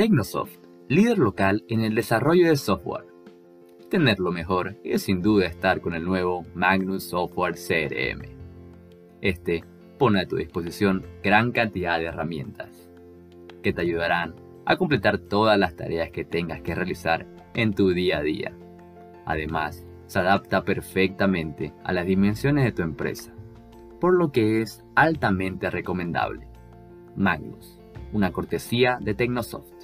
Tecnosoft, líder local en el desarrollo de software. Tenerlo mejor es sin duda estar con el nuevo Magnus Software CRM. Este pone a tu disposición gran cantidad de herramientas que te ayudarán a completar todas las tareas que tengas que realizar en tu día a día. Además, se adapta perfectamente a las dimensiones de tu empresa, por lo que es altamente recomendable. Magnus, una cortesía de Tecnosoft.